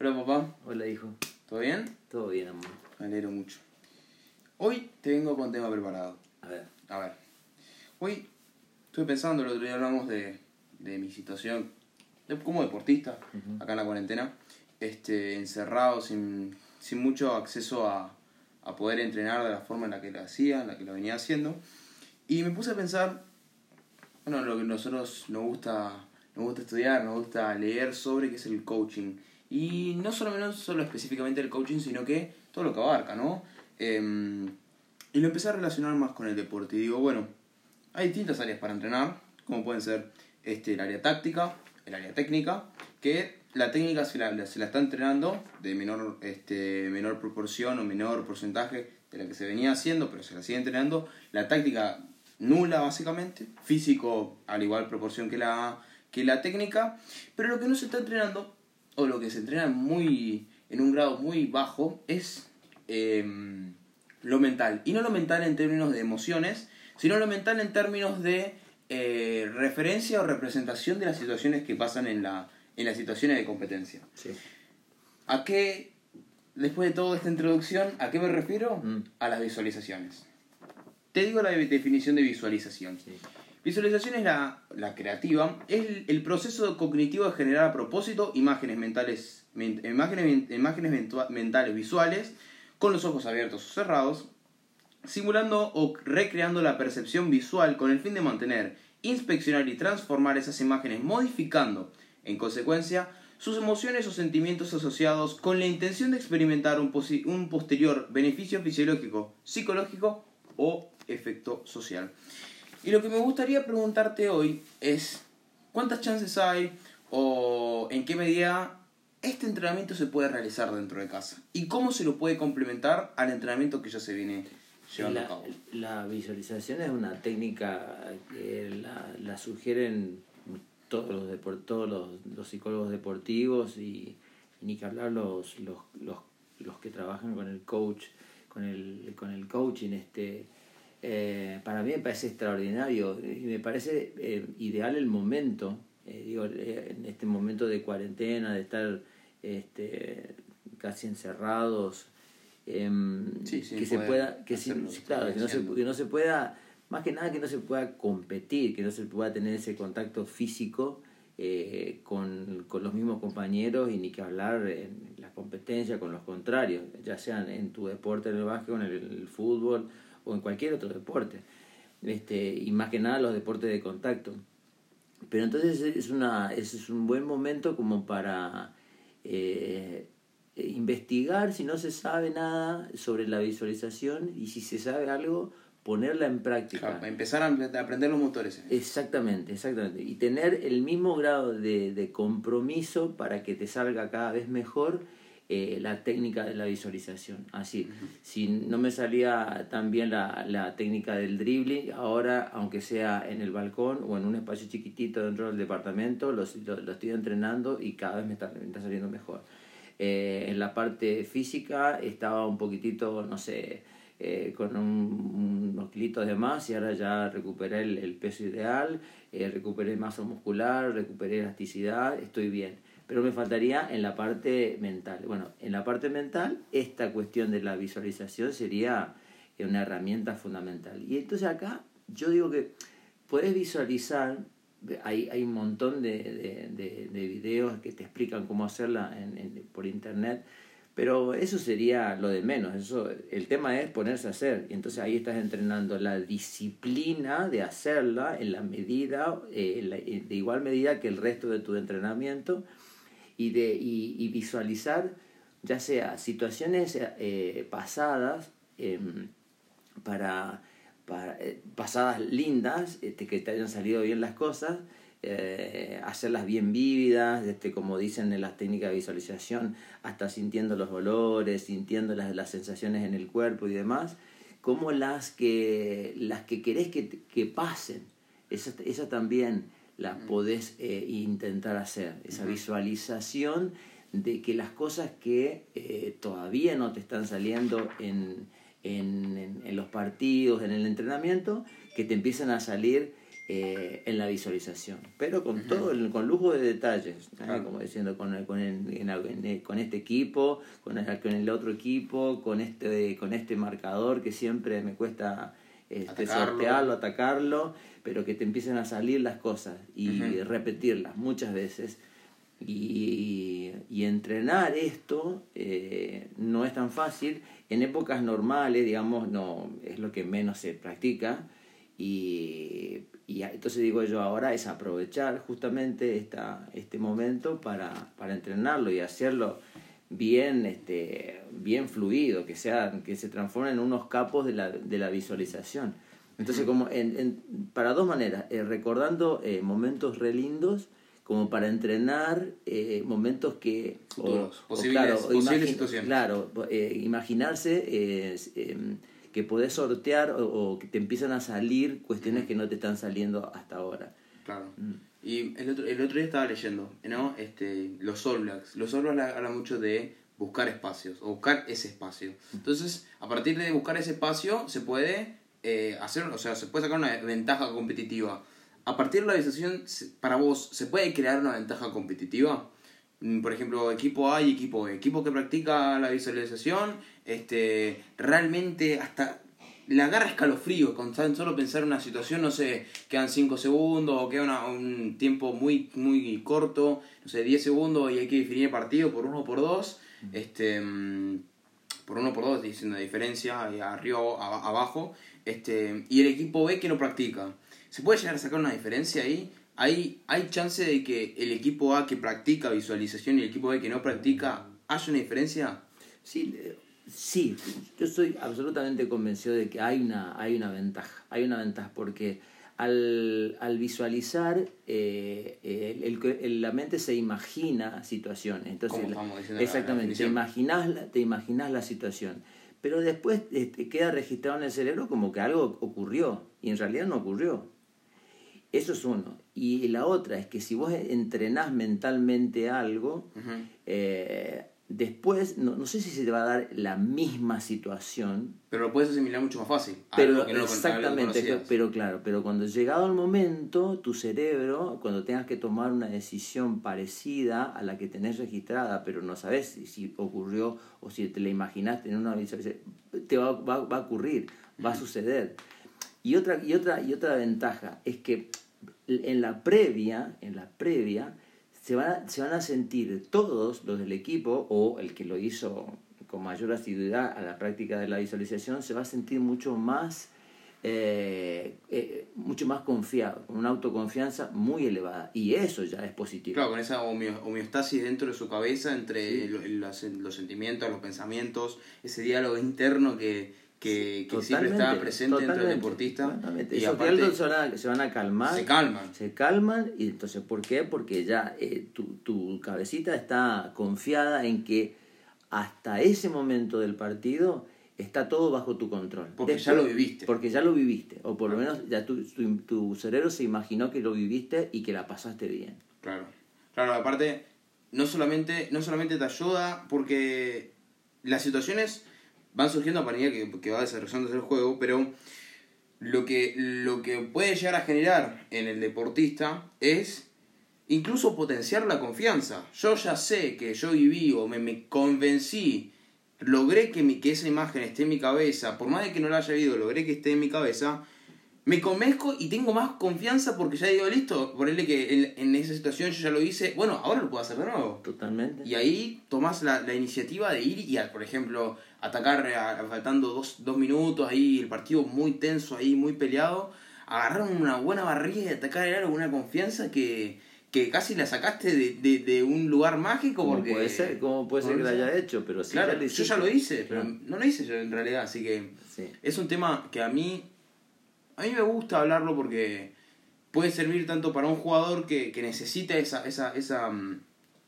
Hola papá, Hola, hijo. ¿todo bien? Todo bien, amor. Me alegro mucho. Hoy te vengo con tema preparado. A ver. A ver, hoy estuve pensando, el otro día hablamos de, de mi situación de- como deportista, acá en la cuarentena, este, encerrado, sin, sin mucho acceso a, a poder entrenar de la forma en la que lo hacía, en la que lo venía haciendo. Y me puse a pensar, bueno, lo que nosotros nos gusta, nos gusta estudiar, nos gusta leer sobre qué es el coaching. Y no solo, no solo específicamente el coaching, sino que todo lo que abarca, ¿no? Em, y lo empecé a relacionar más con el deporte. Y digo, bueno, hay distintas áreas para entrenar, como pueden ser este, el área táctica, el área técnica, que la técnica se la, se la está entrenando de menor, este, menor proporción o menor porcentaje de la que se venía haciendo, pero se la sigue entrenando. La táctica nula, básicamente, físico al igual proporción que la, que la técnica, pero lo que no se está entrenando, o lo que se entrena muy, en un grado muy bajo, es em, lo mental. Y no lo mental en términos de emociones, sino lo mental en términos de eh, referencia o representación de las situaciones que pasan en, la, en las situaciones de competencia. Sí. ¿A qué, después de toda esta introducción, a qué me refiero? Mm. A las visualizaciones. Te digo la de- definición de visualización. Sí. Visualización es la, la creativa, es el, proceso cognitivo de generar a propósito imágenes mentales, men- imágenes, imágenes mentales visuales con los ojos abiertos o cerrados, simulando o recreando la percepción visual con el fin de mantener, inspeccionar y transformar esas imágenes, modificando, en consecuencia, sus emociones o sentimientos asociados con la intención de experimentar un, un posterior beneficio fisiológico, psicológico o efecto social. Y lo que me gustaría preguntarte hoy es, ¿cuántas chances hay o en qué medida este entrenamiento se puede realizar dentro de casa? ¿Y cómo se lo puede complementar al entrenamiento que ya se viene llevando a La, cabo? la visualización es una técnica que la, la sugieren todos los, todos los, los psicólogos deportivos y, y ni que hablar los, los, los, los que trabajan con el coach, con el, con el coaching. Este, eh, para mí me parece extraordinario y me parece eh, ideal el momento, eh, digo, eh, en este momento de cuarentena, de estar este, casi encerrados. em, Sí, sí, que se pueda que sí, claro, que no, se, que no se pueda más que nada que no se pueda competir que no se pueda tener ese contacto físico eh, con, con los mismos compañeros y ni que hablar en la competencia con los contrarios ya sean en tu deporte en el básquet en el, el fútbol o en cualquier otro deporte este y más que nada los deportes de contacto. Pero entonces es una es un buen momento como para eh, investigar si no se sabe nada sobre la visualización y si se sabe algo ponerla en práctica. Claro, para empezar a a aprender los motores. exactamente exactamente. Y tener el mismo grado de, de compromiso para que te salga cada vez mejor eh, la técnica de la visualización. Así si no me salía tan bien la, la técnica del dribbling ahora aunque sea en el balcón o en un espacio chiquitito dentro del departamento lo, lo, lo estoy entrenando y cada vez me está, me está saliendo mejor. Eh, en la parte física estaba un poquitito, no sé, eh, con un- unos kilitos de más y ahora ya recuperé el, el peso ideal, eh, recuperé masa muscular, recuperé elasticidad, estoy bien. Pero me faltaría en la parte mental. Bueno, en la parte mental, esta cuestión de la visualización sería eh, una herramienta fundamental. Y entonces acá yo digo que puedes visualizar, hay, hay un montón de, de, de- de videos que te explican cómo hacerla en- en- por internet, pero eso sería lo de menos. Eso, el tema es ponerse a hacer. Y entonces ahí estás entrenando la disciplina de hacerla en la medida, eh, en la- de igual medida que el resto de tu entrenamiento y, de, y, y visualizar ya sea situaciones eh, pasadas em, para, para eh, pasadas lindas, este, que te hayan salido bien las cosas, eh, hacerlas bien vívidas, este, como dicen en las técnicas de visualización, hasta sintiendo los olores, sintiendo las, las sensaciones en el cuerpo y demás, como las que, las que querés que, que pasen, esa, esa también la podés eh, intentar hacer, esa visualización de que las cosas que eh, todavía no te están saliendo en, en, en- los partidos, en el entrenamiento, que te empiezan a salir eh, en la visualización, pero con todo, el, con lujo de detalles, como diciendo, con, con, con este equipo, con el, con el otro equipo, con este, con este marcador que siempre me cuesta este, sortearlo, atacarlo, pero que te empiecen a salir las cosas y repetirlas muchas veces. Y, y entrenar esto eh, no es tan fácil. En épocas normales, digamos, no es lo que menos se practica. Y, y entonces digo yo, ahora es aprovechar justamente esta, este momento para, para entrenarlo y hacerlo bien, este, bien fluido, que, sea, que se transforme en unos capos de la, de la visualización. Entonces, como en, en, para dos maneras, eh, recordando eh, momentos re lindos, como para entrenar eh, momentos que... Futuros, posibles, situaciones. Claro, imaginarse em, que podés sortear o, que te empiezan a salir cuestiones que no te están saliendo hasta ahora. Claro. Mm. Y el otro, el otro día estaba leyendo, ¿no? Este, los All Blacks. Los All Blacks hablan mucho de buscar espacios, o buscar ese espacio. Entonces, a partir de buscar ese espacio, se puede eh, hacer, o sea, se puede sacar una ventaja competitiva. A partir de la visualización, para vos, ¿se puede crear una ventaja competitiva? Mm, por ejemplo, equipo A y equipo B. Equipo que practica la visualización, este, realmente hasta le agarra escalofrío con tan solo pensar en una situación, no sé, quedan 5 segundos o queda un tiempo muy, muy corto, no sé, 10 segundos y hay que definir el partido por uno o por dos, este, mm, por uno por dos, diciendo la diferencia, arriba, abajo, este, y el equipo B que no practica. ¿Se puede llegar a sacar una diferencia ahí? ¿Hay, ¿Hay chance de que el equipo A que practica visualización y el equipo B que no practica haya una diferencia? Sí, Sí, yo estoy absolutamente convencido de que hay una, hay una ventaja. Hay una ventaja porque al, al visualizar, eh, el, la mente se imagina situaciones. Entonces, exactamente, te, imaginas, te imaginas la situación. Pero después este, queda registrado en el cerebro como que algo ocurrió y en realidad no ocurrió. Eso es uno. Y la otra es que si vos entrenás mentalmente algo, Después, no, no, sé si se te va a dar la misma situación. Pero lo puedes asimilar mucho más fácil. Pero, exactamente, pero claro, pero cuando llegado el momento, tu cerebro, cuando tengas que tomar una decisión parecida a la que tenés registrada, pero no sabes si, ocurrió o si te la imaginaste en una te va, va, va a ocurrir, va a suceder. Y otra, y, otra, y otra ventaja es que en la previa, en la previa, se van, a, se van a sentir todos los del equipo o el que lo hizo con mayor asiduidad a la práctica de la visualización se va a sentir mucho más eh, eh, mucho más confiado, con una autoconfianza muy elevada. Y eso ya es positivo. Claro, con esa homeostasis dentro de su cabeza entre los, los, sentimientos, los pensamientos, ese diálogo interno que, que, que siempre está presente dentro del deportista. Y aparte, se, van a, se van a calmar. Se calman. Se calman. Y entonces, ¿por qué? Porque ya eh, tu, tu cabecita está confiada en que hasta ese momento del partido está todo bajo tu control. Porque ya lo viviste. Porque ya lo viviste. O por lo menos ya tu, tu, tu, cerebro se imaginó que lo viviste y que la pasaste bien. Claro. Claro, aparte, no solamente, no solamente te ayuda porque las situaciones van surgiendo a medida que, va desarrollándose el juego, pero lo que, lo que puede llegar a generar en el deportista es incluso potenciar la confianza. Yo ya sé que yo viví o me, me convencí, logré que, mi, que esa imagen esté en mi cabeza, por más de que no la haya vivido, logré que esté en mi cabeza, me convenzco y tengo más confianza porque ya digo, listo, ponerle que en, en, esa situación yo ya lo hice, bueno, ahora lo puedo hacer de nuevo. Totalmente. Y ahí tomás la, la iniciativa de ir y, por ejemplo, atacar faltando dos, dos, minutos, ahí el partido muy tenso, ahí muy peleado, agarrar una buena barriga y atacar el aro con una confianza que, que casi la sacaste de, de, de un lugar mágico porque... puede ser, ¿cómo puede ser que lo haya hecho? Pero sí claro, yo ya lo hice, pero no lo hice yo en realidad, así que es un tema que a mí, a mí me gusta hablarlo porque puede servir tanto para un jugador que, que necesita esa, esa, esa, mm,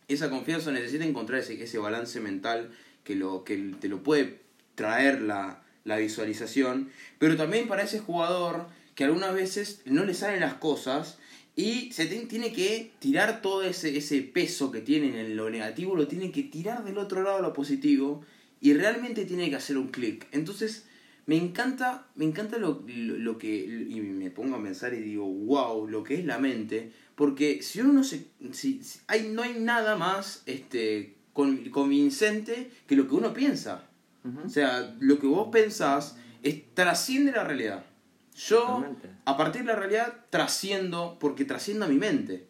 esa confianza, necesita encontrar ese, ese balance mental que, lo, que te lo puede traer la, la visualización, pero también para ese jugador que algunas veces no le salen las cosas y se tiene que tirar todo ese, ese peso que tiene en lo negativo, lo tiene que tirar del otro lado a lo positivo y realmente tiene que hacer un clic. Entonces, Me encanta, me encanta lo, lo, lo que, y me pongo a pensar y digo, wow, lo que es la mente, porque si uno no se, si, si- hay, no hay nada más este, con- convincente que lo que uno piensa. O sea, lo que vos pensás es, trasciende la realidad. Yo, a partir de la realidad, trasciendo, porque trasciendo a mi mente.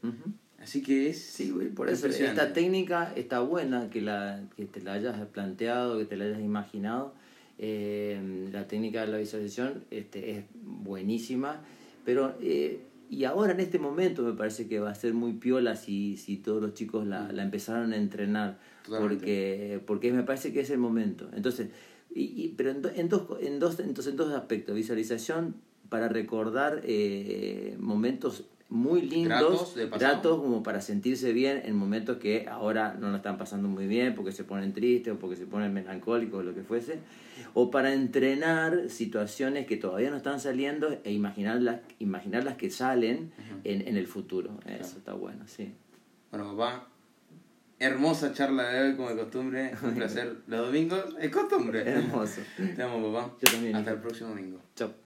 Así que es. Sí, güey, por eso esta técnica está buena que, la, que te la hayas planteado, que te la hayas imaginado. Eh, la técnica de la visualización este, es buenísima, pero eh, y ahora en este momento me parece que va a ser muy piola si, si todos los chicos la, la empezaron a entrenar, Totalmente. porque, porque me parece que es el momento. Entonces, y, y- pero en, do- en dos, en, dos, entonces, en dos aspectos, visualización para recordar eh, momentos muy lindos, Gratos como para sentirse bien en momentos que ahora no lo están pasando muy bien porque se ponen tristes o porque se ponen melancólicos o lo que fuese, o para entrenar situaciones que todavía no están saliendo e imaginarlas, imaginarlas que salen en, en el futuro. Eso está bueno, sí. Bueno, papá, hermosa charla de hoy, como de costumbre. Un placer. Los domingos es costumbre. Hermoso. Te amo, papá. Yo también, Hasta hijo. el próximo domingo. Chao.